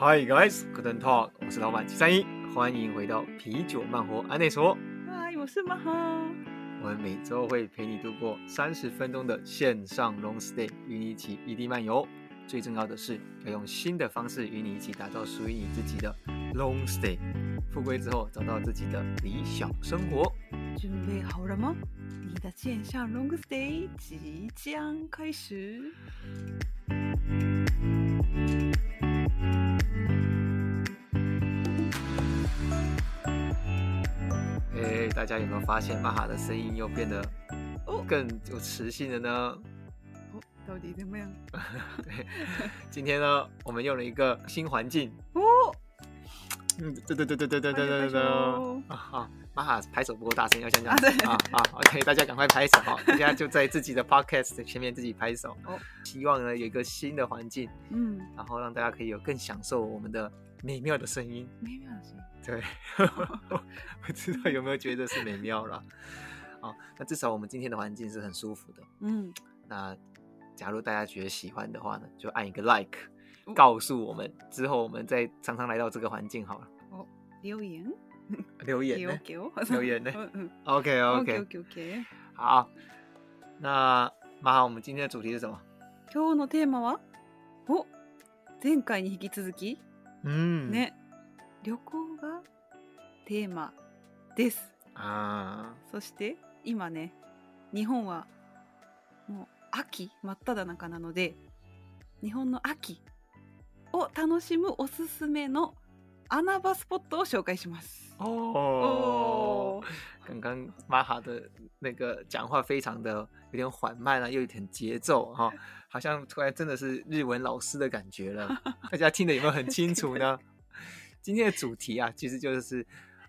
Hi guys, g o o d a n d Talk，我是老板七三一，欢迎回到啤酒慢活安内说。嗨，我是马哈。我们每周会陪你度过三十分钟的线上 Long Stay，与你一起异地漫游。最重要的是，要用新的方式与你一起打造属于你自己的 Long Stay，富归之后找到自己的理想生活。准备好了吗？你的线上 Long Stay 即将开始。大家有没有发现玛哈的声音又变得更有磁性了呢？到底怎么样？今天呢，我们用了一个新环境。哦，嗯，对对对对对对对对对啊！好，玛哈拍手不够大声，要再讲啊啊！OK，大家赶快拍手哈！大家就在自己的 Podcast 前面自己拍手。哦，希望呢有一个新的环境，嗯，然后让大家可以有更享受我们的。美妙的声音，美妙的声音，对，不知道有没有觉得是美妙了？哦，那至少我们今天的环境是很舒服的。嗯，那假如大家觉得喜欢的话呢，就按一个 like，告诉我们，之后我们再常常来到这个环境好了。哦，留言，留言呢留言呢？OK OK OK OK，好，那上我们今天的主题是什么？今日的テーマは、お前回に引き続き。うん、ね旅行がテーマですあそして今ね日本はもう秋真っ只中なので日本の秋を楽しむおすすめのアナバスポットを紹介します。哦，刚刚马哈的那个讲话非常的有点缓慢啊，又有点节奏哈，好像突然真的是日文老师的感觉了。大家听得有没有很清楚呢？今天的主题啊，其实就是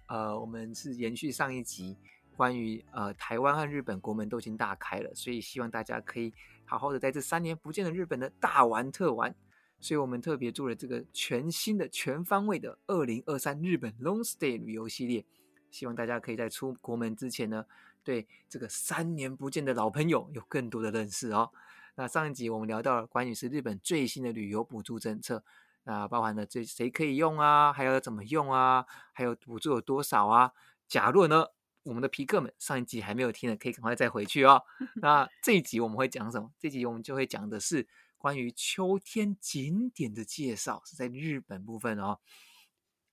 呃，我们是延续上一集关于呃台湾和日本国门都已经大开了，所以希望大家可以好好的在这三年不见的日本呢大玩特玩。所以我们特别做了这个全新的全方位的二零二三日本 long stay 旅游系列，希望大家可以在出国门之前呢，对这个三年不见的老朋友有更多的认识哦。那上一集我们聊到了关于是日本最新的旅游补助政策，那包含了这谁可以用啊，还要怎么用啊，还有补助有多少啊？假若呢，我们的皮克们上一集还没有听的，可以赶快再回去哦。那这一集我们会讲什么？这一集我们就会讲的是。关于秋天景点的介绍是在日本部分哦，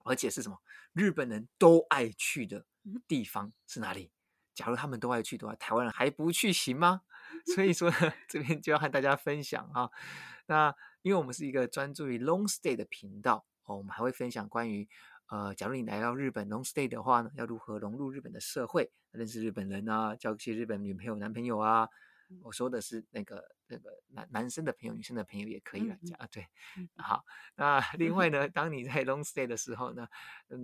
而且是什么？日本人都爱去的地方是哪里？假如他们都爱去的话，台湾人还不去行吗？所以说，这边就要和大家分享啊。那因为我们是一个专注于 long stay 的频道哦，我们还会分享关于呃，假如你来到日本 long stay 的话呢，要如何融入日本的社会，认识日本人啊，交一些日本女朋友男朋友啊。我说的是那个那个男男生的朋友，女生的朋友也可以来讲啊，对，好，那另外 呢，当你在 long stay 的时候呢，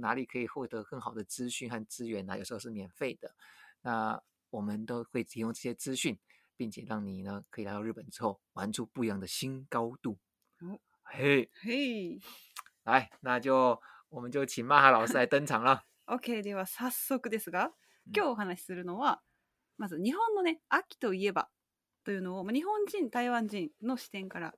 哪里可以获得更好的资讯和资源呢？有时候是免费的，那我们都会提供这些资讯，并且让你呢可以来到日本之后玩出不一样的新高度。好，嘿，嘿，来，那就我们就请马哈老师来登场了。OK，では早速ですが、今日お話するのは。まず日本のね、秋といえばというのを、まあ、日本人、台湾人の視点から、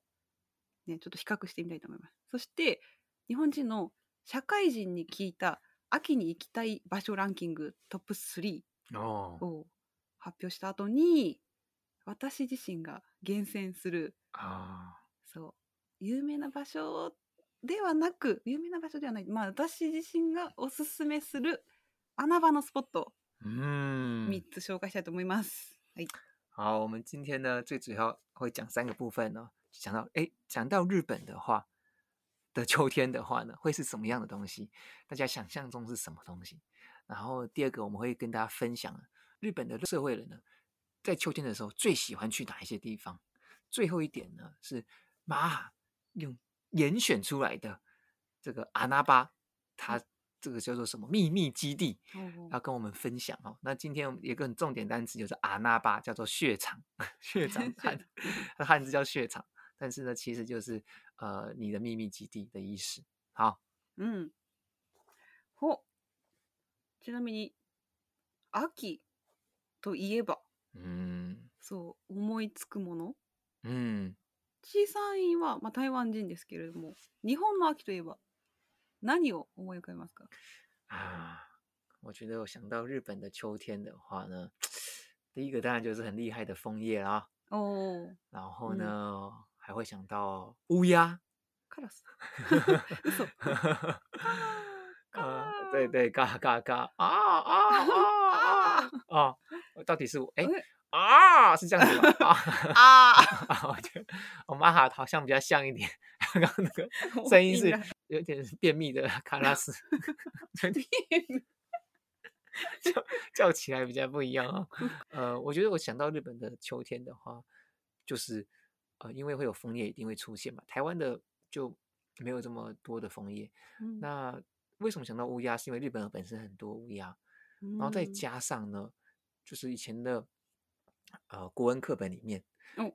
ね、ちょっと比較してみたいと思います。そして、日本人の社会人に聞いた秋に行きたい場所ランキングトップ3を発表した後に、私自身が厳選する、そう、有名な場所ではなく、有名な場所ではない、まあ私自身がおすすめする穴場のスポット嗯，つ紹介したいと思います。好，我们今天呢，最主要会讲三个部分呢。讲到哎，讲到日本的话的秋天的话呢，会是什么样的东西？大家想象中是什么东西？然后第二个，我们会跟大家分享日本的社会人呢，在秋天的时候最喜欢去哪一些地方？最后一点呢，是马用严选出来的这个阿那巴他。这个叫做什么秘密基地？要跟我们分享哦。那今天一个很重点单词就是阿那巴，叫做血场，血场 汉，汉字叫血场，但是呢，其实就是呃你的秘密基地的意思。好，嗯，或ちなみに秋といえば、嗯，そう思いつくもの、嗯，小さいはま台湾人ですけれども日本の秋といえば。有我也可以吗？啊，我觉得我想到日本的秋天的话呢，第一个当然就是很厉害的枫叶啦。哦。然后呢，还会想到乌鸦。卡尔斯。啊，对对，嘎嘎嘎，啊啊啊啊 啊！到底是我哎啊？是这样子吗？啊啊！我觉得我妈哈好像比较像一点，刚刚那个声音是。有点便秘的卡拉斯，肯定叫叫起来比较不一样啊。呃，我觉得我想到日本的秋天的话，就是呃，因为会有枫叶一定会出现嘛。台湾的就没有这么多的枫叶。那为什么想到乌鸦？是因为日本本身很多乌鸦，然后再加上呢，就是以前的呃国文课本里面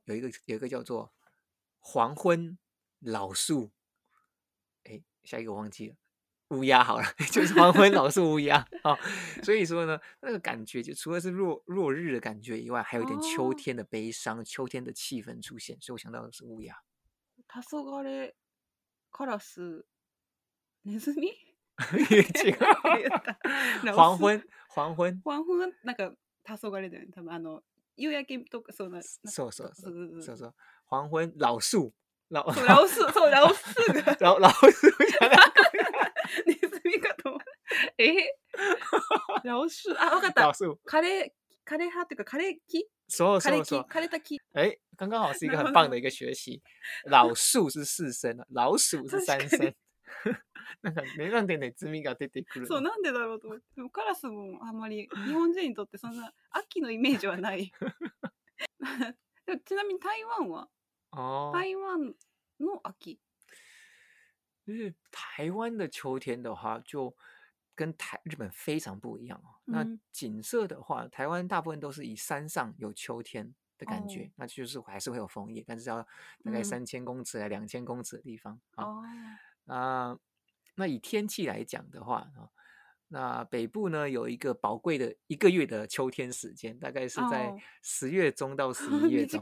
有一个有一个叫做黄昏老树。哎，下一个忘记了，乌鸦好了，就是黄昏老树乌鸦啊，所以说呢，那个感觉就除了是落落日的感觉以外，还有一点秋天的悲伤，秋天的气氛出现，所以我想到的是乌鸦。他说过的黄昏黄昏黄昏那个他说过的，他们那个油烟都可能。是是是是是是黄昏老树。ラオそうラオス、そう、ラオスが ラオスじゃないえラオス、あ、わかった。カレー、カレー派っていうか、カレー木そうカレそーうそう。え。レーた木。哎，刚刚好是一个很棒的一个学习。老树是四声啊，老鼠是三確か声に。なんかね、なんでね、ズが出てくるそう、なんでだろうと思って。カラスもあんまり、日本人にとってそんな、秋のイメージはない。ちなみに台湾は台湾的秋，就是台湾的秋天的话，就跟台日本非常不一样哦。那景色的话，台湾大部分都是以山上有秋天的感觉，那就是还是会有枫叶，但是要大概三千公尺两千公尺的地方啊。那那以天气来讲的话啊。那北部呢，有一个宝贵的一个月的秋天时间，大概是在十月中到十一 月中，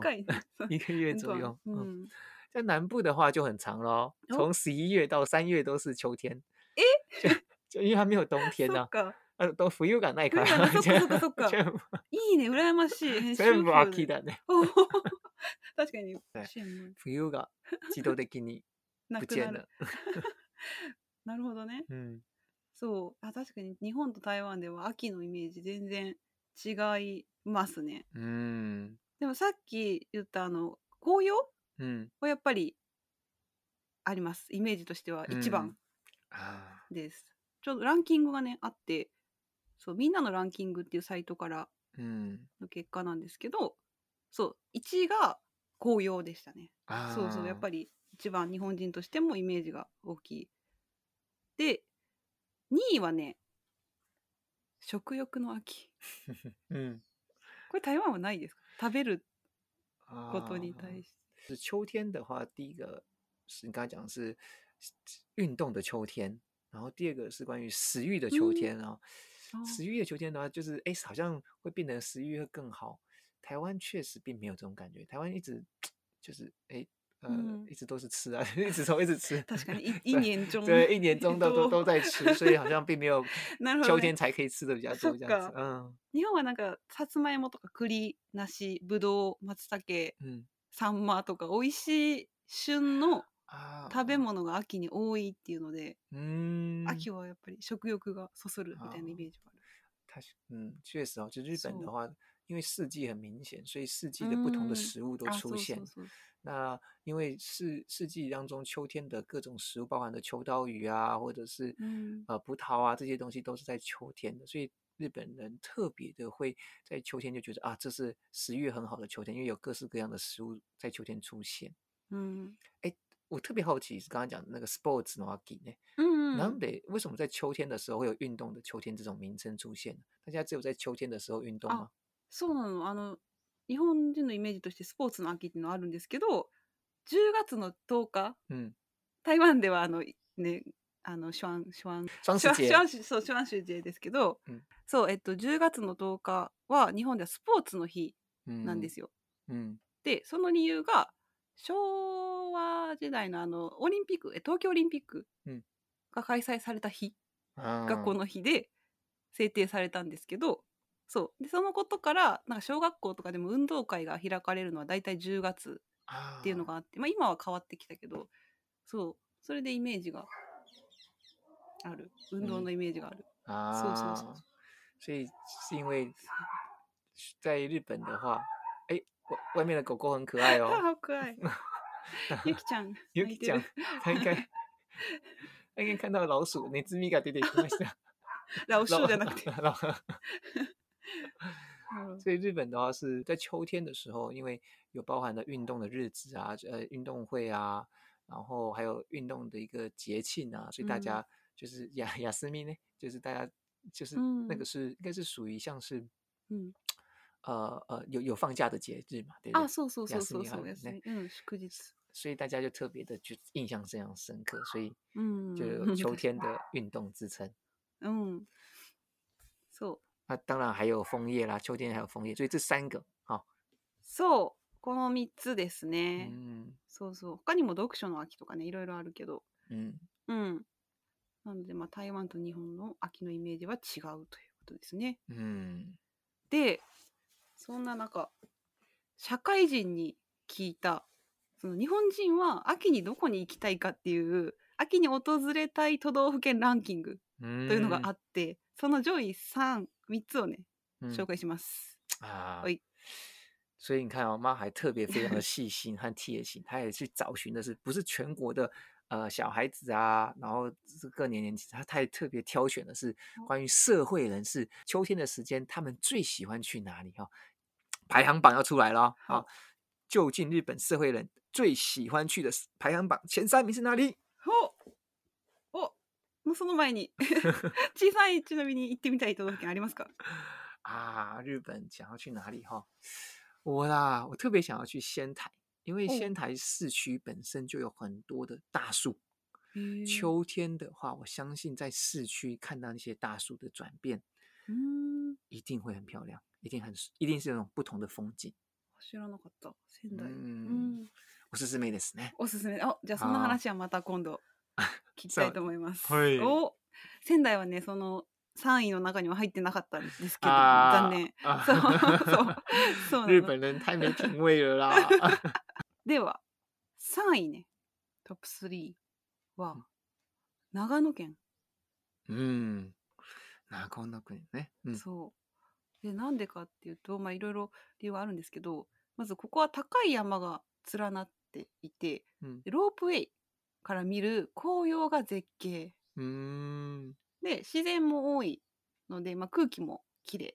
一个月左右。嗯，在南部的话就很长了，从十一月到三月都是秋天。诶，就因为它没有冬 天 呢，啊，都没有冬天。没有，没有，没有，没有，没有，没有，没有，没有，没有，そうあ確かに日本と台湾では秋のイメージ全然違いますね。うんでもさっき言ったあの紅葉はやっぱりありますイメージとしては一番です。ちょうどランキングがねあってそうみんなのランキングっていうサイトからの結果なんですけど、そう1位が紅葉でしたね。そうそうやっぱり一番日本人としてもイメージが大きい。で2位はね、食欲の秋。うん。これ台湾はないですか食べることに対して。是秋天的话，第一个是你刚才讲的是运动的秋天，然后第二个是关于食欲的秋天啊。哦食欲的秋天的话，就是哎，好像会变得食欲会更好。台湾确实并没有这种感觉，台湾一直就是哎，嗯，一直都是吃啊，一直一直吃。確かに一 年中对一年中都都都在吃，所以好像并没有 秋天才可以吃的比较多这样子。嗯，日本はなんかさつまいもとか栗、梨、ぶどう、松茸、サンマとか美味しい旬の食べ物が秋に多いっていうので、秋はやっぱり食欲がそそるみたいなイメージがある。確嗯，确实哦，就日本的话，因为四季很明显，所以四季的不同的食物都出现。嗯那因为四四季当中，秋天的各种食物，包含的秋刀鱼啊，或者是呃葡萄啊，这些东西都是在秋天的，所以日本人特别的会在秋天就觉得啊，这是食欲很好的秋天，因为有各式各样的食物在秋天出现。嗯，哎，我特别好奇，是刚刚讲的那个 sports nagi 呢？嗯，南得为什么在秋天的时候会有运动的秋天这种名称出现？大家只有在秋天的时候运动吗？啊，そうなのあの。日本人のイメージとしてスポーツの秋っていうのはあるんですけど10月の10日、うん、台湾ではあのねあのシュワンシュワンシュワンシュワンシュワンシュジンですけど、うん、そうえっと10月の10日は日本ではスポーツの日なんですよ。うん、でその理由が昭和時代のあのオリンピック東京オリンピックが開催された日がこの日で制定されたんですけど、そうでそのことからなんか小学校とかでも運動会が開かれるのは大体10月っていうのがあってまあ、今は変わってきたけどそうそれでイメージがある運動のイメージがある。ああそうそうそう。所以是因为在日本的话，哎，外外面的狗狗很可爱哦，好 ゆきちゃん、ゆきちゃん、它应该它应该看到老鼠，ネズミが出てきました。老鼠じゃなくて、所以日本的话是在秋天的时候，因为有包含了运动的日子啊，呃，运动会啊，然后还有运动的一个节庆啊，所以大家就是雅 雅思密呢，就是大家就是那个是应该是属于像是，嗯，呃呃有有放假的节日嘛，对不对？啊，所以大家就特别的就印象非常深刻，所以嗯，就 秋天的运动之称。嗯，s o 那当然还有枫叶啦，秋天还有枫叶，所以这三个そう、この三つですね。そうそう。他にも読書の秋とかね、いろいろあるけど。うん。うん。なので、まあ、台湾と日本の秋のイメージは違うということですね。で、そんな中、社会人に聞いた、その日本人は秋にどこに行きたいかっていう、秋に訪れたい都道府県ランキングというのがあって、その上位3三つをね、紹介します。啊，所以你看哦，妈还特别非常的细心和贴心，她也去找寻的是不是全国的呃小孩子啊，然后这个年龄级，她太特别挑选的是关于社会人士秋天的时间，他们最喜欢去哪里哈？排行榜要出来了，好，就近日本社会人最喜欢去的排行榜前三名是哪里？那，その前に、小さいちなみに行ってみたい東北県ありますか？啊，日本想要去哪里哈？我啦，我特别想要去仙台，因为仙台市区本身就有很多的大树。嗯。秋天的话，我相信在市区看到那些大树的转变，嗯，一定会很漂亮，一定很，一定是那种不同的风景。仙台那个岛，仙台。嗯。おすすめですね。おすすめ、お、じゃあそん話はまた今度。聞きたいと思います。はい、お仙台はねその3位の中には入ってなかったんですけど、残念。そう そう日本人太没品味了啦。では3位ね、トップ3は長野県。うん、長野県ね。うん、そう。でなんでかっていうと、まあいろいろ理由はあるんですけど、まずここは高い山が連なっていて、うん、ロープウェイから見る紅葉が絶景うんで自然も多いので、まあ、空気もきれいっ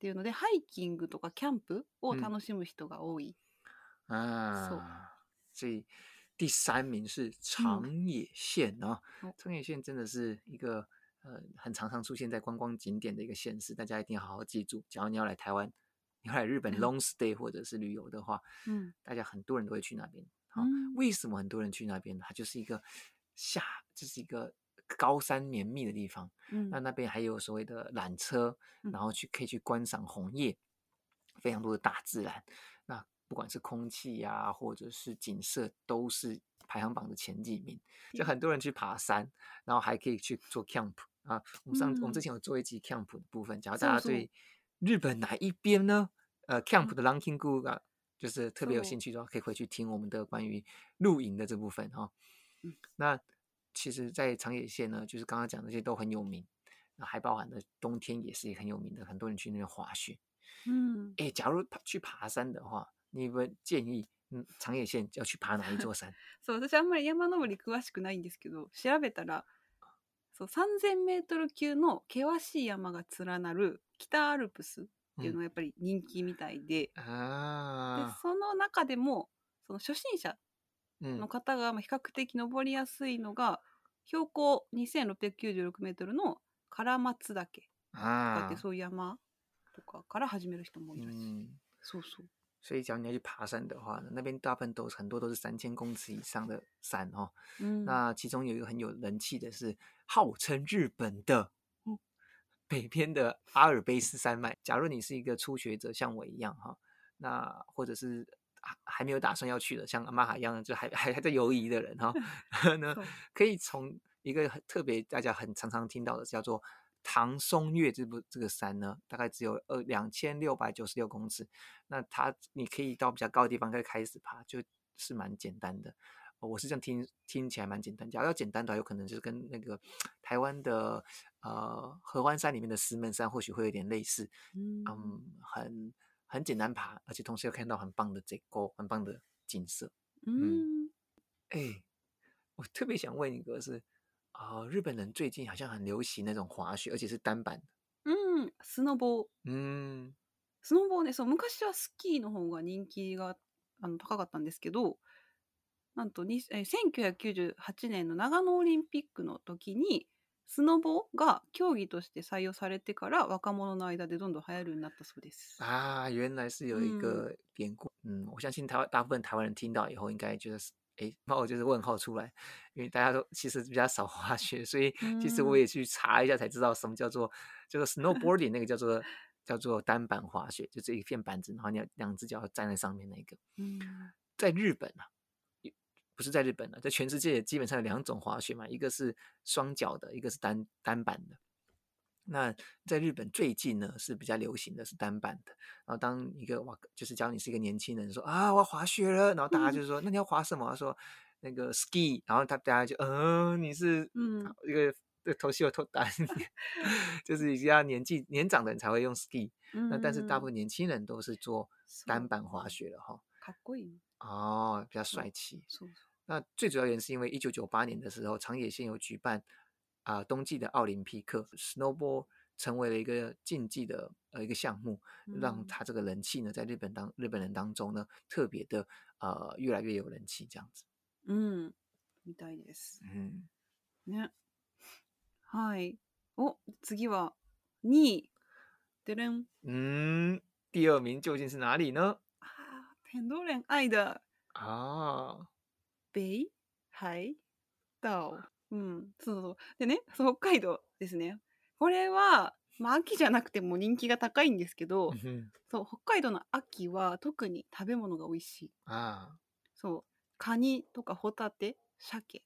ていうので、うん、ハイキングとかキャンプを楽しむ人が多い。うん、あそう所以第三名是長野县啊，嗯、長野县真的是一个呃很常常出现在观光景点的一个县市，大家一定要好好记住。假如你要来台湾，你要来日本 long stay 或者是旅游的话，嗯，大家很多人都会去那边。好，为什么很多人去那边呢？它就是一个下，就是一个高山绵密的地方。嗯，那那边还有所谓的缆车，然后去可以去观赏红叶，非常多的大自然。那不管是空气呀，或者是景色，都是排行榜的前几名。就很多人去爬山，然后还可以去做 camp 啊。我们上我们之前有做一集 camp 的部分，假如大家对日本哪一边呢？呃，camp 的 l a n k i n g 啊。就是特别有兴趣的话，可以回去听我们的关于露营的这部分哈。嗯。那其实，在长野县呢，就是刚刚讲那些都很有名，那还包含的冬天也是很有名的，很多人去那边滑雪。嗯。哎，假如去爬山的话，你们建议嗯长野县要去爬哪一座山？そう、私あんまり山登り詳しくないんですけど、調べたら、そう、3000メートル級の険しい山が連なる北アルプス。っていうのはやっぱり人気みたいでうん、でその中でもその初心者の方が比較的登りやすいのが、標高2696メートルの唐松岳とかってそういう山とかから始める人もいるし、そうそう。所以，只要你要去爬山的话那边大部分都很多都是三千公尺以上的山哦。嗯，那其中有一个很有人气的是，号称日本的北边的阿尔卑斯山脉，假如你是一个初学者，像我一样哈，那或者是还还没有打算要去的，像阿玛哈一样的，就还还 还在犹疑的人哈，呢，可以从一个特别大家很常常听到的叫做唐松岳这部这个山呢，大概只有二两千六百九十六公尺，那它你可以到比较高的地方再开始爬，就是蛮简单的。我是这样听听起来蛮简单假如要简单的话，有可能就是跟那个台湾的呃合欢山里面的石门山或许会有点类似，嗯，很很简单爬，而且同时又看到很棒的这个很棒的景色，嗯，哎，我特别想问一个是啊，日本人最近好像很流行那种滑雪，而且是单板的，嗯，snowboard，嗯，snowboard 呢，そう昔はスキーの方が人気があの高かったんですけど。なんとに、え1998年の長野オリンピックの時にスノボが競技として採用されてから若者の間でどんどん流行るようになったそうです。あ、原来是有一个典故。嗯，我相信台大部分台湾人听到以后，应该觉是哎，那我就是问号出来，因为大家都其实比较少滑雪，所以其实我也去查一下才知道什么叫做叫做 snowboarding，那个叫做叫做单板滑雪，就是一片板子，然后你要两只脚站在上面那个。嗯，在日本啊，不是在日本了，在全世界基本上有两种滑雪嘛，一个是双脚的，一个是单单板的。那在日本最近呢是比较流行的，是单板的。然后当一个哇，就是教你是一个年轻人，说啊我要滑雪了，然后大家就说那你要滑什么？他说那个 ski，然后他大家就嗯你是嗯一个头秀头单，就是比较年纪年长的人才会用 ski，那但是大部分年轻人都是做单板滑雪的哈。它贵哦，比较帅气。那最主要原因是因为一九九八年的时候，长野县有举办啊冬季的奥林匹克，snowball 成为了一个竞技的呃一个项目，让他这个人气呢，在日本当日本人当中呢，特别的呃越来越有人气这样子。嗯，みたいです。嗯，ね、はい。お、次は二。でれん。嗯，第二名究竟是哪里呢？啊，多人爱的。啊。北海道。うん、そうそう。でね、そう北海道ですね。これは、まあ、秋じゃなくても人気が高いんですけど、そう北海道の秋は特に食べ物が美味しい。あそうカニとかホタテ鮭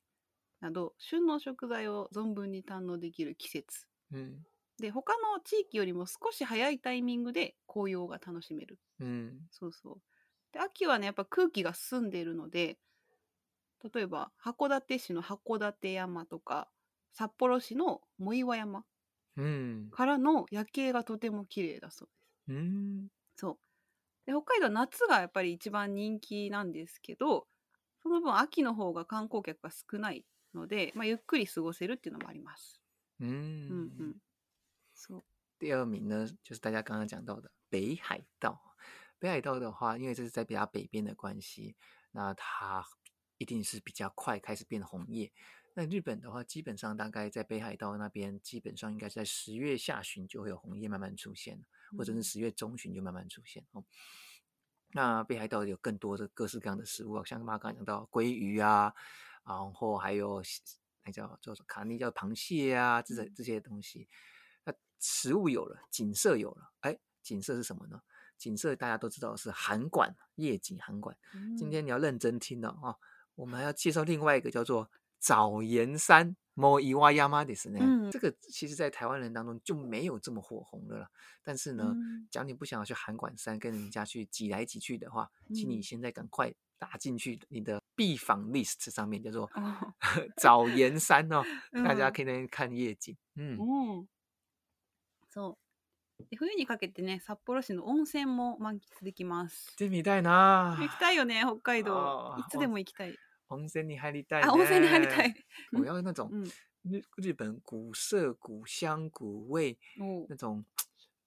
など旬の食材を存分に堪能できる季節、うん、で他の地域よりも少し早いタイミングで紅葉が楽しめる、うん、そうそうで秋はねやっぱ空気が澄んでいるので例えば函館市の函館山とか札幌市の藻岩山からの夜景がとても綺麗だそうです。うんそうで北海道は夏がやっぱり一番人気なんですけどその分秋の方が観光客が少ないので、まあ、ゆっくり過ごせるっていうのもあります。嗯嗯嗯んそう第二名呢，就是大家刚刚讲到的北海道。北海道的话，因为这是在比较北边的关系，那它一定是比较快开始变红叶。那日本的话，基本上大概在北海道那边，基本上应该是在十月下旬就会有红叶慢慢出现，或者是十月中旬就慢慢出现哦。那北海道有更多的各式各样的食物啊，像妈刚才讲到鲑鱼啊，然后还有那叫叫做卡尼叫螃蟹啊，这些这些东西。那食物有了，景色有了，哎，景色是什么呢？景色大家都知道是函馆夜景，函馆。今天你要认真听了啊！我们还要介绍另外一个叫做早岩山 m o i y a m a d s 呢。嗯，这个其实在台湾人当中就没有这么火红的了。但是呢，讲、你不想要去函馆山跟人家去挤来挤去的话，请你现在赶快打进去你的必访 list 上面，叫做早岩山哦，大家可以看夜景。嗯，嗯，そう。冬にかけてね、札幌市の温泉も満喫できます。たいな。たいよね、北海道。いつでも行きたい。温泉里，海里待。啊，温泉里海里待啊温泉你还里带，我要那种日日本古色古香、古味那种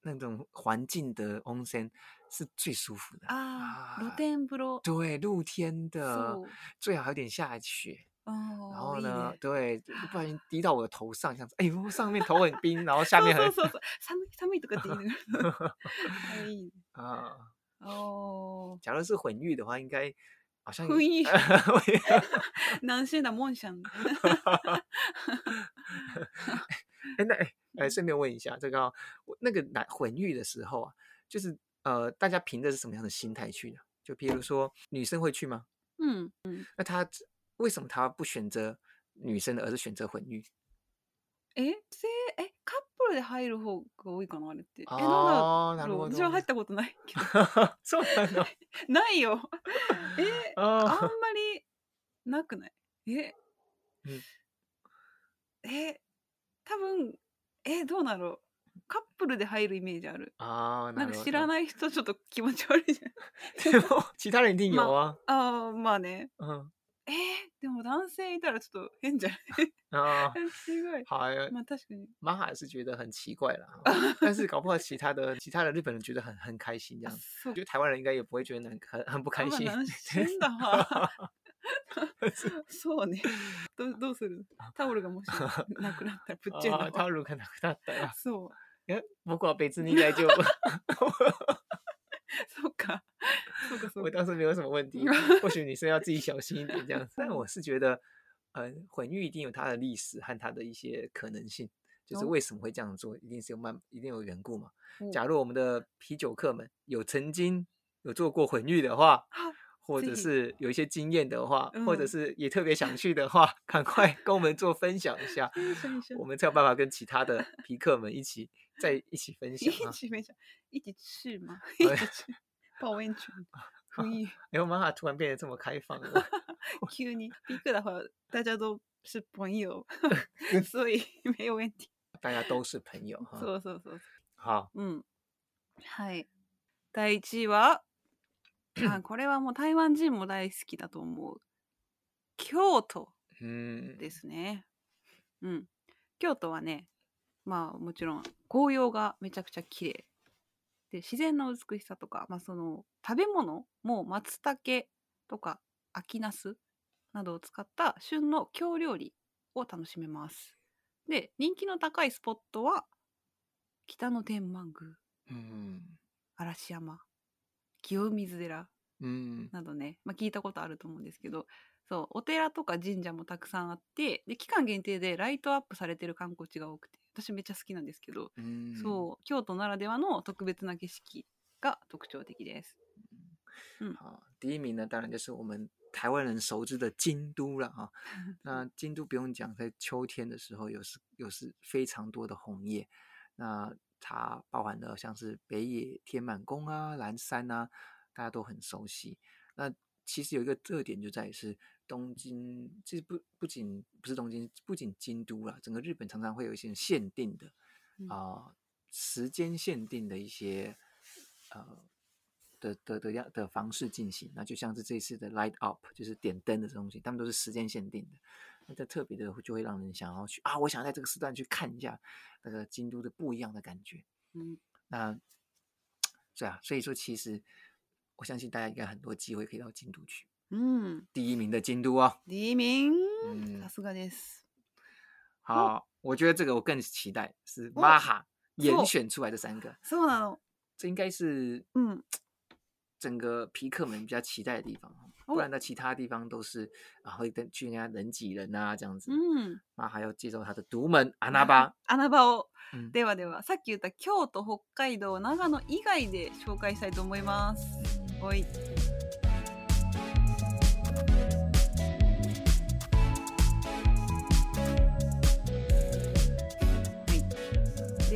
那种环境的温泉是最舒服的。啊，露天浴罗。对，露天的最好有点下雪。哦。然后呢，对，不小心滴到我的头上，这样子，哎，上面头很 冰，然后下面很。所以，上面上面这个滴。啊。哦。假如是混浴的话，应该。好像意男生的梦想。哎，那哎，顺便问一下，这个那个男混浴的时候啊，就是呃，大家凭着是什么样的心态去的？就比如说女生会去吗？嗯嗯，那他为什么他不选择女生，而是选择混浴？哎这哎他。ロで入る方が多いかなあれってああなるほど私は入ったことないけど そうなんだ ないよえああんまりなくないえ、うん、え多分えどうだろうカップルで入るイメージある。ああ、なんか知らない人ちょっと気持ち悪いじゃん。でも、知らない人形は。あ、あまあね。うん。えー、でも男性いたらちょっと変じゃない あ、奇怪。い。まあ確かに。玛ハは觉得很奇怪だ。但是搞不好其他的其他的日本人觉得很很开心这样，我觉得台湾人应该也不会觉得很很不开心。真的哈。そうね。どどうする？タオルがもしなくなったらプっちゃけ。タオルがなくなったら。そう。い僕は別に大丈夫。苏卡，我当时没有什么问 题。或许女生要自己小心一点这样子，但我是觉得，呃，混浴一定有它的历史，和它的一些可能性，就是为什么会这样做，一定是有慢，一定有缘故嘛。假如我们的啤酒客们有曾经有做过混浴的话，或者是有一些经验的话，或者是也特别想去的话，赶快跟我们做分享一下，我们才有办法跟其他的皮客们一起。在一起分享一起分享，一起去嘛，一起去泡温泉。哎呦妈呀，突然变得这么开放了。急にビク的话，大家都是朋友，所以没有问题。大家都是朋友そうそうそう。好，うはい。第一位は、あこれはもう台湾人も大好きだと思う。京都ですね。うん。京都はね、まあもちろん紅葉がめちゃくちゃ綺麗で自然の美しさとか、まあ、その食べ物も松茸とか秋ナスなどを使った旬の京料理を楽しめます。で人気の高いスポットは北の天満宮、うん、嵐山清水寺などね、まあ、聞いたことあると思うんですけどそうお寺とか神社もたくさんあってで期間限定でライトアップされてる観光地が多くて好是我们台湾人熟知的京都了啊。那京都不用讲，在秋天的时候，有是有是非常多的红叶。那它包含了像是北野天满宫啊、岚山啊，大家都很熟悉。那其实有一个特点，就在是。东京，这不不仅不是东京，不仅京都了，整个日本常常会有一些限定的啊时间限定的一些呃的的的样的方式进行。那就像是这次的 Light Up，就是点灯的东西，他们都是时间限定的。那这特别的就会让人想要去啊，我想在这个时段去看一下那个京都的不一样的感觉。嗯，那这 啊，所以说其实我相信大家应该很多机会可以到京都去。嗯，第一名的京都哦。第一名，さすがです。好，我觉得这个我更期待是马哈严选出来的三个。什么？这应该是嗯，整个皮克们比较期待的地方，不然的其他地方都是啊会跟去人家人挤人啊这样子。嗯，马哈要接受他的独门阿那巴。阿那巴をではではさっき言った京都北海道長野以外で紹介したいと思います。おい。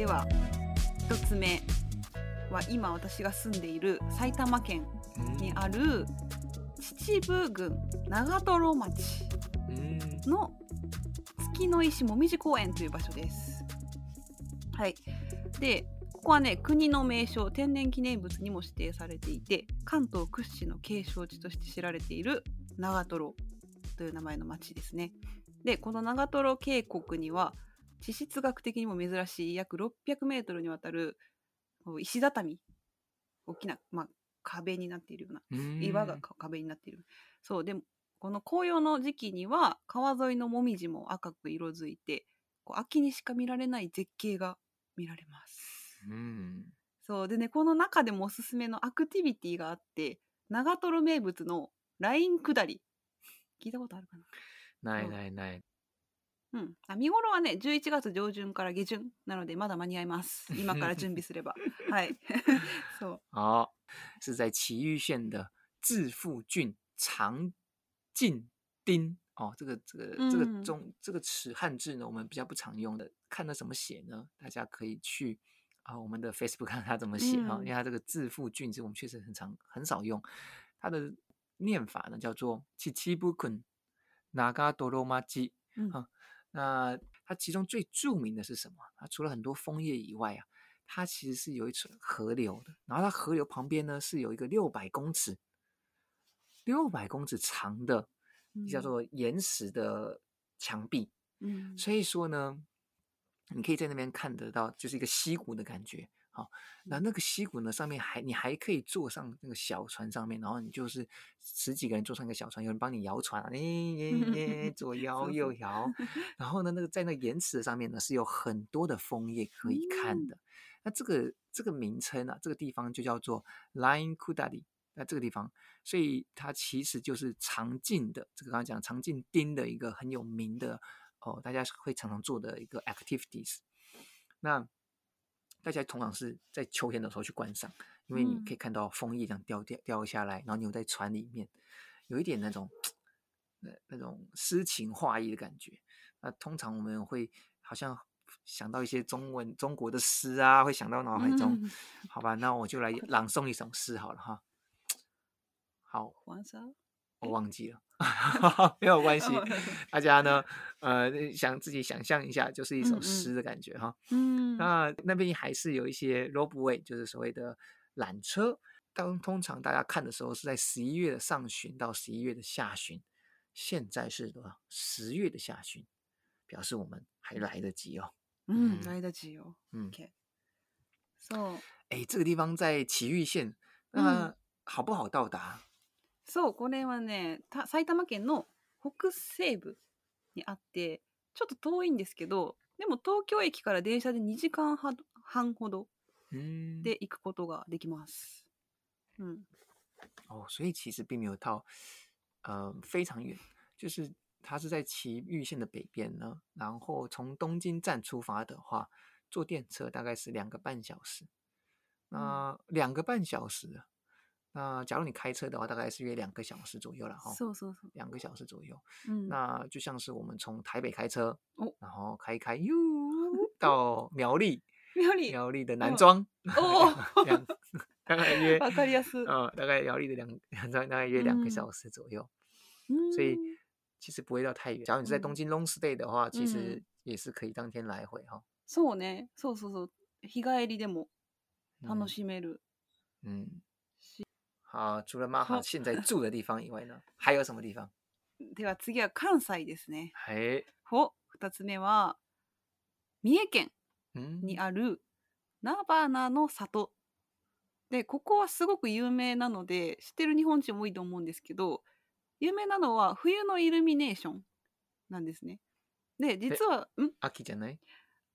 では1つ目は今私が住んでいる埼玉県にある秩父郡長瀞町の月の石もみじ公園という場所です。はい、でここはね国の名勝天然記念物にも指定されていて関東屈指の景勝地として知られている長瀞という名前の町ですね。でこの長瀞渓谷には地質学的にも珍しい約600メートルにわたる石畳大きな、まあ、壁になっているような岩が壁になっているそうでもこの紅葉の時期には川沿いのもみじも赤く色づいてこう秋にしか見られない絶景が見られます。うそうでねこの中でもおすすめのアクティビティがあって長瀞名物のライン下り聞いたことあるかなないないない嗯，啊，見頃はね、十一月上旬から下旬なのでまだ間に合います。今から準備すれば、はい、そう。あ是在岐阜県的志富郡长进町哦，这个、这个、这个中这个词汉字呢，我们比较不常用的，看它怎么写呢？大家可以去啊，我们的 Facebook 看它怎么写啊，因为它这个志富郡字我们确实很常很少用，它的念法呢叫做七七不困，哪个哆罗马嗯、啊。那它其中最著名的是什么？它除了很多枫叶以外啊，它其实是有一层河流的。然后它河流旁边呢是有一个六百公尺、六百公尺长的叫做岩石的墙壁。嗯，所以说呢，你可以在那边看得到，就是一个溪谷的感觉。好，那那个溪谷呢？上面还你还可以坐上那个小船上面，然后你就是十几个人坐上一个小船，有人帮你摇船啊，耶耶耶，左摇右摇。然后呢，那个在那岩石上面呢，是有很多的枫叶可以看的。那这个这个名称啊，这个地方就叫做 Lion Kudali。那这个地方，所以它其实就是长进的，这个刚刚讲长进丁的一个很有名的哦，大家会常常做的一个 activities。那。大家通常是在秋天的时候去观赏，因为你可以看到枫叶这样掉掉掉下来，然后又在船里面，有一点那种那那种诗情画意的感觉。那通常我们会好像想到一些中文中国的诗啊，会想到脑海中。好吧，那我就来朗诵一首诗好了哈。好。我忘记了，没有关系。大家呢，呃，想自己想象一下，就是一首诗的感觉哈。嗯，那那边还是有一些 r o p w a y 就是所谓的缆车。当通常大家看的时候是在十一月的上旬到十一月的下旬，现在是多少？十月的下旬，表示我们还来得及哦。嗯，来得及哦。嗯，so 哎，这个地方在奇玉县，那好不好到达？そう、これはね、埼玉県の北西部にあって、ちょっと遠いんですけど、でも東京駅から電車で2時間半ほどで行くことができます。うん。お、所以其实并没有到，呃，非常远，就是它是在埼玉县的北边呢。然后从东京站出发的话，坐电车大概是两个半小时。那、两个半小时那假如你开车的话，大概是约两个小时左右了哈。是是是，两个小时左右。嗯，那就像是我们从台北开车哦，然后开开哟到 苗栗，苗栗苗栗的南庄 哦，两大概约，分かり啊，大概苗栗的两两 大概约两个小时左右。嗯，所以其实不会到太远。假如你在东京 long stay 的话，其实也是可以当天来回哈。そうね、そうそうそう、日帰りでも楽しめる。嗯。あ除了マハ在住的地方以外呢，还有什么地方？では次は関西ですね。はい。ほ、二つ目は三重県にある菜花の里。で、ここはすごく有名なので、知ってる日本人も多いと思うんですけど、有名なのは冬のイルミネーションなんですね。で、実は、ん秋じゃない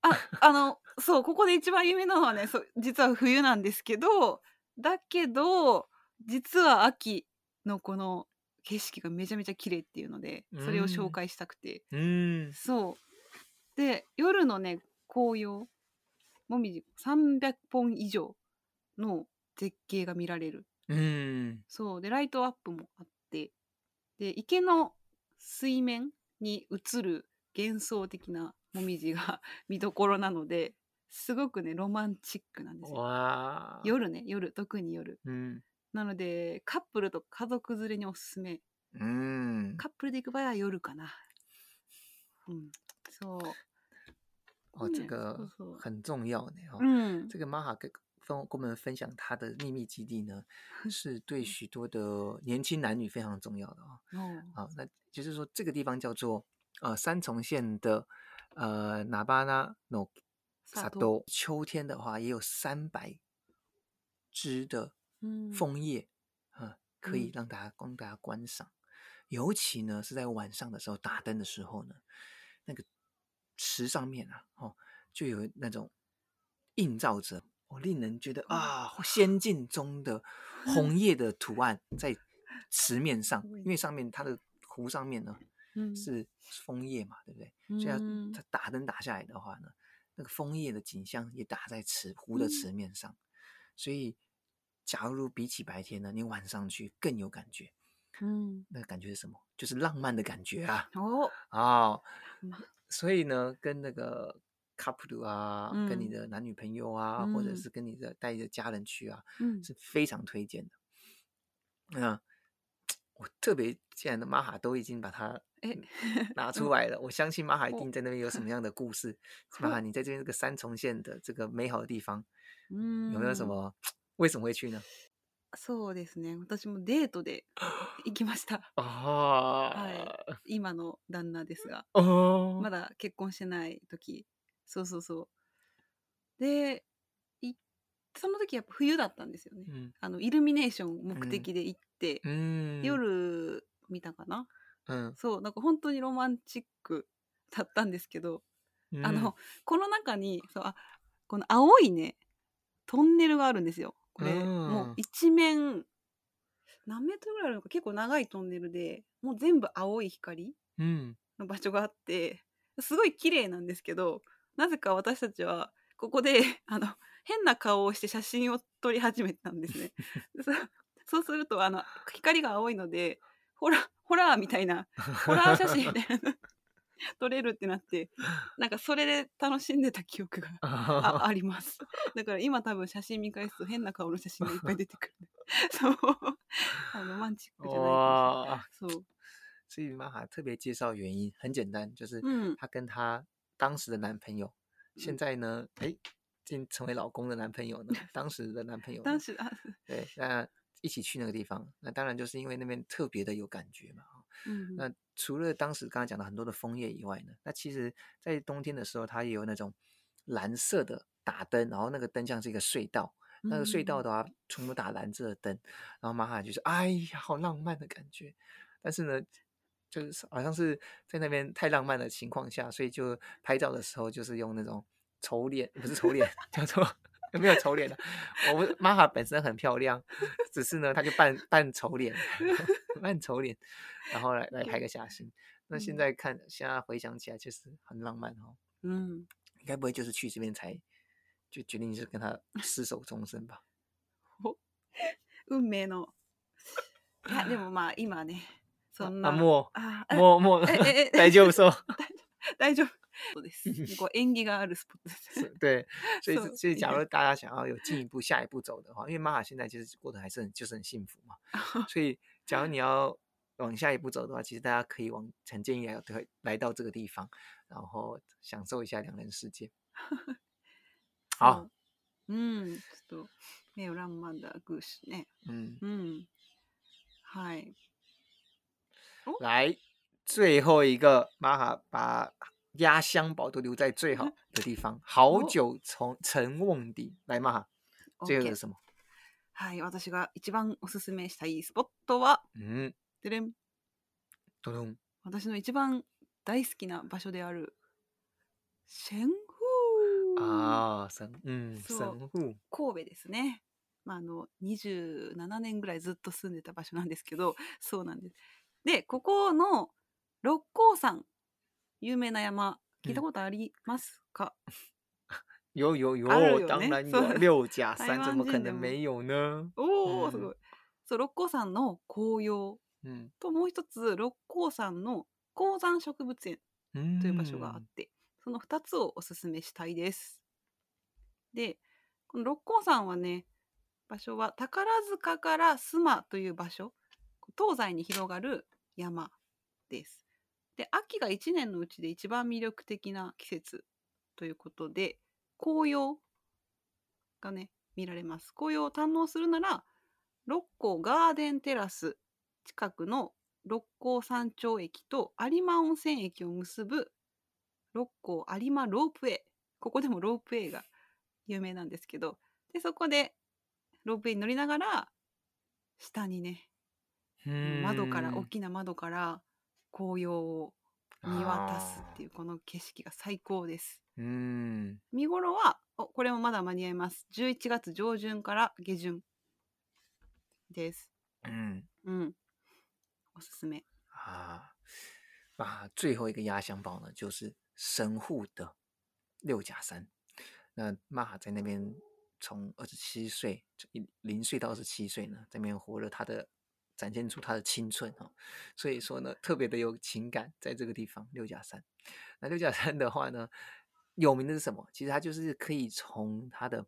あ、あの、そう、ここで一番有名なのはね、そう実は冬なんですけど、だけど、実は秋のこの景色がめちゃめちゃ綺麗っていうのでそれを紹介したくて、うん、そうで夜のね紅葉もみじ300本以上の絶景が見られる、うん、そうでライトアップもあってで池の水面に映る幻想的なもみじが 見どころなのですごくねロマンチックなんですよ夜ね夜特に夜、うん、なのでカップルと家族連れにおすすめうんカップルで行く場合は夜かなそう 哦，这个很重要呢。哦，嗯，这个玛哈跟跟我们分享他的秘密基地呢，是对许多的年轻男女非常重要的哦。哦，好，那就是说这个地方叫做呃三重县的呃那巴那诺萨多，秋天的话也有三百只的枫叶啊，可以让大家供大家观赏，尤其呢是在晚上的时候打灯的时候呢，那个池上面啊，哦，就有那种映照着哦，令人觉得啊，仙境中的红 叶的图案在池面上，因为上面它的湖上面呢，嗯，是枫叶嘛，对不对？所以它打灯打下来的话呢，那个枫叶的景象也打在池湖的池面上，所以。假如比起白天呢，你晚上去更有感觉，嗯，那个感觉是什么？就是浪漫的感觉啊！哦哦，所以呢，跟那个 couple 啊，跟你的男女朋友啊，或者是跟你的带着家人去啊，嗯，是非常推荐的。嗯、我特别，既然的玛哈都已经把它拿出来了，我相信玛哈一定在那边有什么样的故事。玛哈，你在这边这个三重县的这个美好的地方，嗯，有没有什么？为什么会去呢？そうですね。私もデートで行きました。ああ。はい。今の旦那ですが。まだ結婚してない時。そうそうそう。で、その時やっぱ冬だったんですよね。うん、あの、イルミネーション目的で行って、うん、夜見たかな、うん、そう、なんか本当にロマンチックだったんですけど、あの、この中に、そう、あ、この青いね、トンネルがあるんですよ。これ、うん、もう一面何メートルぐらいあるのか結構長いトンネルでもう全部青い光の場所があって、うん、すごい綺麗なんですけどなぜか私たちはここで あの変な顔をして写真を撮り始めたんですね。そうするとあの光が青いのでホラホラーみたいなホラー写真みたいな 取れるってなってなんかそれで楽しんでた記憶があありますだから今多分写真見返すと変な顔の写真がいっぱい出てくる そう あロマンチックじゃないそう所以妈妈特别介绍原因很简单，就是她跟她当时的男朋友，嗯、现在呢，哎，竟成为老公的男朋友呢，当时的男朋友，当时啊，对，那一起去那个地方，那当然就是因为那边特别的有感觉嘛，嗯，那除了当时刚刚讲的很多的枫叶以外呢，那其实在冬天的时候，它也有那种蓝色的打灯，然后那个灯像是一个隧道，那个隧道的话全部打蓝色的灯，然后马哈就是哎呀，好浪漫的感觉。但是呢，就是好像是在那边太浪漫的情况下，所以就拍照的时候就是用那种丑脸，不是丑脸，叫做。没有丑脸的，我们妈本身很漂亮，只是呢，她就扮扮丑脸，扮丑脸，然后来来拍个下身。那现在看，现在回想起来，确实很浪漫哦。嗯，该不会就是去这边才就决定是跟他厮守终身吧？哦，运命哦。那么，嘛，现在，啊，没，啊，没，没，没，没，没，没，没，没，没，没，没，没，没，对，所以所以，假如大家想要有进一步下一步走的话，因为玛哈现在其实过得还是很就是很幸福嘛，所以假如你要往下一步走的话，其实大家可以往陈建议来来来到这个地方，然后享受一下两人世界。好，嗯，有浪漫的故事呢。嗯嗯，来最后一个玛哈把。压箱宝都留在最好的地方。好酒从沉瓮底。来嘛哈。最後ですもはい、私が一番おすすめしたいスポットは、うん、でれん。どどん。私の一番大好きな場所である、シェンフー。ああ、さん、うん、そう、神戸ですね。まあ、あの27年ぐらいずっと住んでた場所なんですけどそうなんです。でここの六甲山有名な山、聞いたことありますか、有有有、あるよね当然有。六甲山怎么可能没有呢？おお、すごい。そう、六甲山の紅葉うん、と、もう一つ、六甲山の高山植物園嗯，という場所があって、その二つをおすすめしたいです。で、この六甲山はね、場所は宝塚から須磨という場所、東西に広がる山です。で秋が1年のうちで一番魅力的な季節ということで紅葉がね見られます紅葉を堪能するなら六甲ガーデンテラス近くの六甲山頂駅と有馬温泉駅を結ぶ六甲有馬ロープウェイここでもロープウェイが有名なんですけどでそこでロープウェイに乗りながら下にね窓から大きな窓から紅葉を見渡すっていうこの景色が最高です。うん見頃はこれもまだ間に合います。11月上旬から下旬です。うん、うん、おすすめ。啊あ、最後一个压箱宝呢，就是神户的六甲山。那玛在那边从二十七岁，零岁到二十七岁呢，这边活了他的展现出他的青春啊，所以说呢，特别的有情感在这个地方六甲山。那六甲山的话呢，有名的是什么？其实它就是可以从它的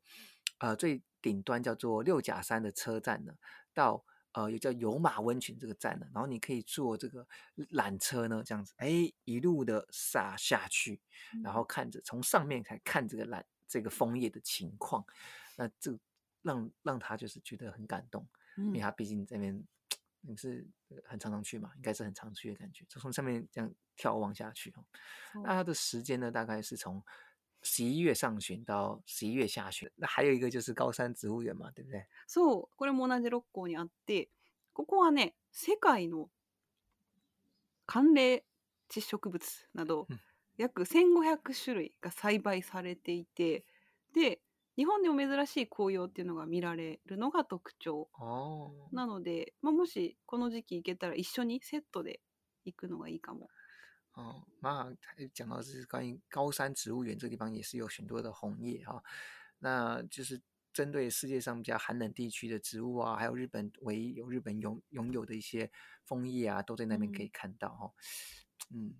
呃最顶端叫做六甲山的车站呢，到呃又叫有马温泉这个站呢，然后你可以坐这个缆车呢，这样子哎一路的撒下去，然后看着从上面才看这个缆这个枫叶的情况，那这让让他就是觉得很感动，因为他毕竟这边。你是很常常去嘛？应该是很常去的感觉。从上面这样眺望下去哦。那它的时间呢？大概是从十一月上旬到十一月下旬。那还有一个就是高山植物园嘛，对不对？そう、これも同じにあって、ここはね、世界の寒冷植物など約種類が栽培されていて。日本でも珍しい紅葉っていうのが見られるのが特徴なので、まあ、もしこの時期行けたら一緒にセットで行くのがいいかも。嗯，那讲到是关于高山植物园这个地方也是有许多的红叶哈、哦，那就是针对世界上比较寒冷地区的植物啊，还有日本唯有日本拥拥有的一些枫叶啊，都在那边可以看到哈、哦。嗯，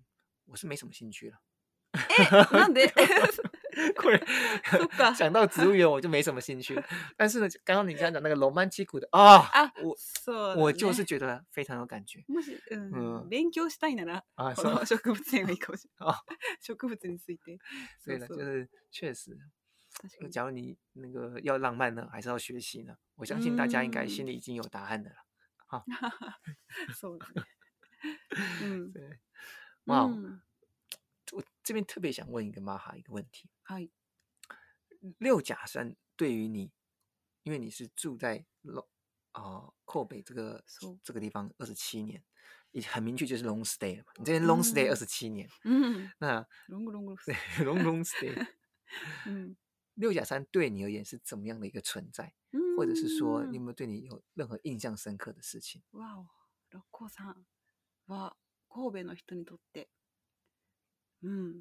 我是没什么兴趣了。哎，那得。果然 想到植物园，我就没什么兴趣。但是呢，刚刚你刚讲那个浪漫凄苦的啊啊，我我就是觉得非常有感觉。もし、うん、勉強したいなら、この植物園がいいか植物について。所以呢，就是确实，假如你那个要浪漫呢，还是要学习呢？我相信大家应该心里已经有答案的了。好，受的。嗯。对。哇。这边特别想问一个马哈一个问题：嗨，六甲山对于你，因为你是住在龙啊，阔北这个这个地方二十七年，已很明确就是 long stay 了。你这边 long stay 二十七年，嗯，那 long long 对 long long stay，嗯，六甲山对你而言是怎么样的一个存在？嗯、或者是说你有没有对你有任何印象深刻的事情？哇哦，六甲山，哇，Kobe 的人にとって。うん。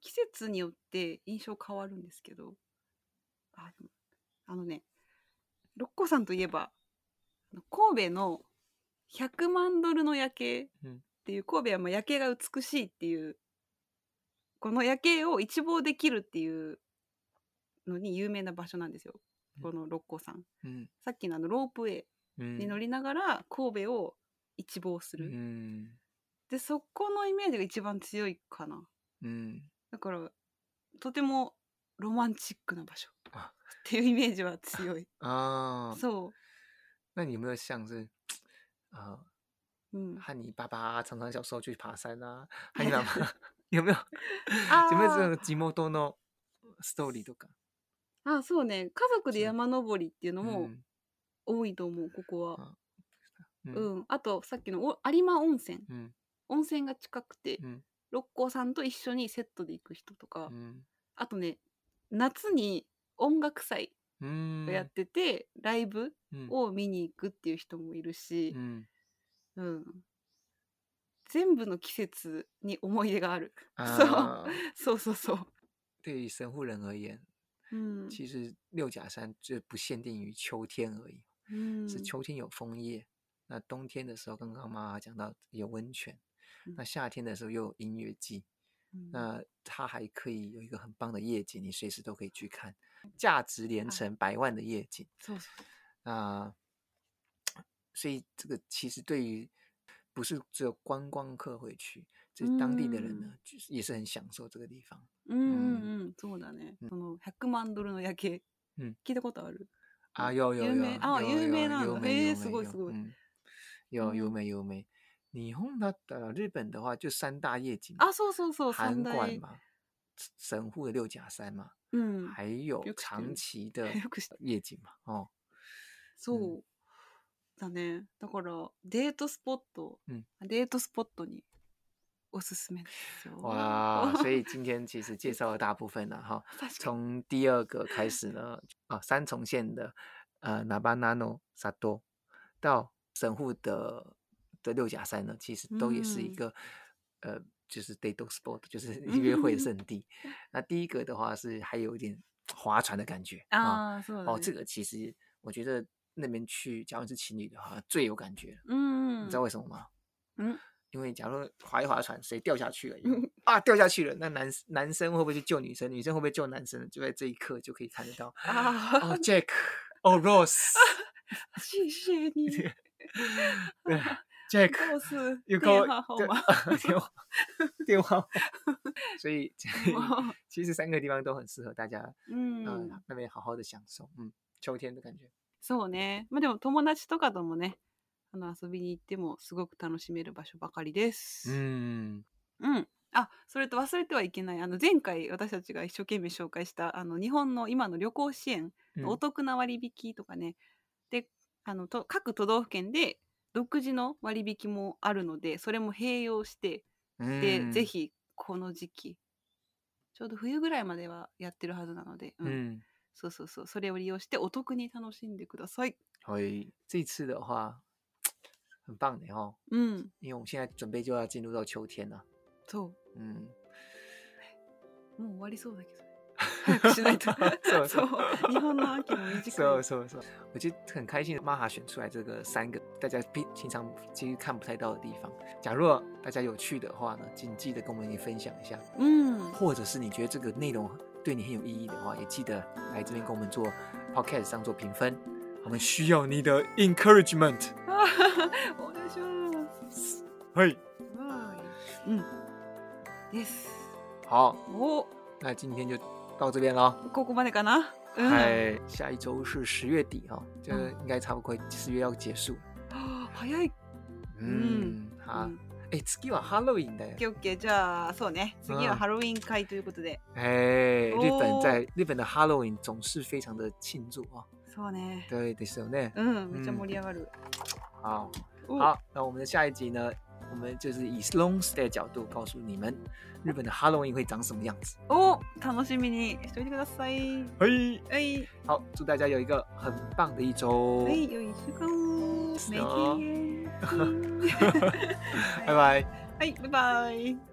季節によって印象変わるんですけど、ああのね、六甲山といえば、神戸の100万ドルの夜景っていう、神戸はまあ夜景が美しいっていう、この夜景を一望できるっていうのに有名な場所なんですよ。この六甲山。うん、さっきのあのロープウェイに乗りながら神戸を一望する。うんでそこのイメージが一番強いかな、うん、だからとてもロマンチックな場所っていうイメージは強い ああそう那你有没有像是啊、呃、嗯，和你爸爸常常小时候去爬山啊，和你妈妈有没有？有没有这种地元のストーリーとか？あ、そうね。家族で山登りっていうのも多いと思う。ここは。うん。あとさっきのお有馬温泉うん温泉が近くて、うん六甲さんと一緒にセットで行く人とか、うん、あとね夏に音楽祭をやっててライブを見に行くっていう人もいるし、うん、うん、全部の季節に思い出がある そうそうそうそう对于神户人而言，嗯，其实六甲山就不限定于秋天而已，嗯，是秋天有枫叶，那冬天的时候，刚刚妈妈讲到有温泉，那夏天的时候又有音乐季，那它还可以有一个很棒的夜景，你随时都可以去看，价值连城百万的夜景。啊，所以这个其实对于不是只有观光客会去，这当地的人呢，就是也是很享受这个地方。嗯嗯，そうだね。その百万ドルの夜景、聞いたことある？あ、有有有。あ、有名な、有名、すごいすごい。有有名有名。霓虹它的日本的话，就三大夜景啊，说说说，以馆嘛，神户的六甲山嘛，嗯，还有长崎的夜景嘛，哦，そうだね。だからデートスポット、デートスポットに、わ、所以今天其实介绍了大部分了哈。从第二个开始呢，啊，三重县的呃，那巴ナ诺萨多到神户的。的六甲山呢，其实都也是一个，呃，就是 day d o g sport，就是 约会的地。那第一个的话是还有一点划船的感觉啊，是哦，这个其实我觉得那边去，假如是情侣的话最有感觉。嗯，你知道为什么吗？嗯，因为假如划一划船，谁掉下去了？啊，掉下去了！那男男生会不会去救女生？女生会不会救男生？就在这一刻就可以看得到啊，j a c k 哦，Rose，谢谢你。对 Jack 有空电话电话，所以 其实三个地方都很适合大家，嗯、那边好好的享受，嗯，秋天的感觉。そうね。まあでも友達とかともね、あの遊びに行ってもすごく楽しめる場所ばかりです。うん。うん。あ、それと忘れてはいけない。あの前回私たちが一生懸命紹介したあの日本の今の旅行支援、お得な割引とかね。うで、あのと各都道府県で独自の割引もあるのでそれも併用してでぜひこの時期ちょうど冬ぐらいまではやってるはずなので、うんそうそうそうそれを利用してお得に楽しんでください。い这次的话很棒的哈，うん、因为我们现在准备就要进入到秋天了。そうん、もう終わりそうだけどね。是 的，是是，以后呢，就一直看。是是是，我就很开心，妈哈选出来这个三个，大家平平常其实看不太到的地方。假若大家有去的话呢，请记得跟我们一起分享一下，嗯，或者是你觉得这个内容对你很有意义的话，也记得来这边跟我们做 podcast 上做评分，我们需要你的 encouragement。啊哈哈，我的秀，嗨，嘿。嗯，Yes，好，哦，那今天就。到这边了。ここまでかな。哎，下一周是十月底哈，就应该差不多十月要结束了。早い。嗯，好。哎，次はハロウィンだよ。Okay，Okay，じゃあそうね。次はハロウィン会ということで。ええ、日本在日本的ハロウィン总是非常的庆祝啊。そうね。对的，そうね。うん、めちゃ盛り上がる。好，好，那我们的下一集呢，我们就是以 Long Stay 角度告诉你们。日本的 Halloween 会长什么样子？哦，楽しみに、それでください。嘿，哎，好，祝大家有一个很棒的一周。嘿，有一周。Making it. 哈哈哈，拜拜。哎，拜拜。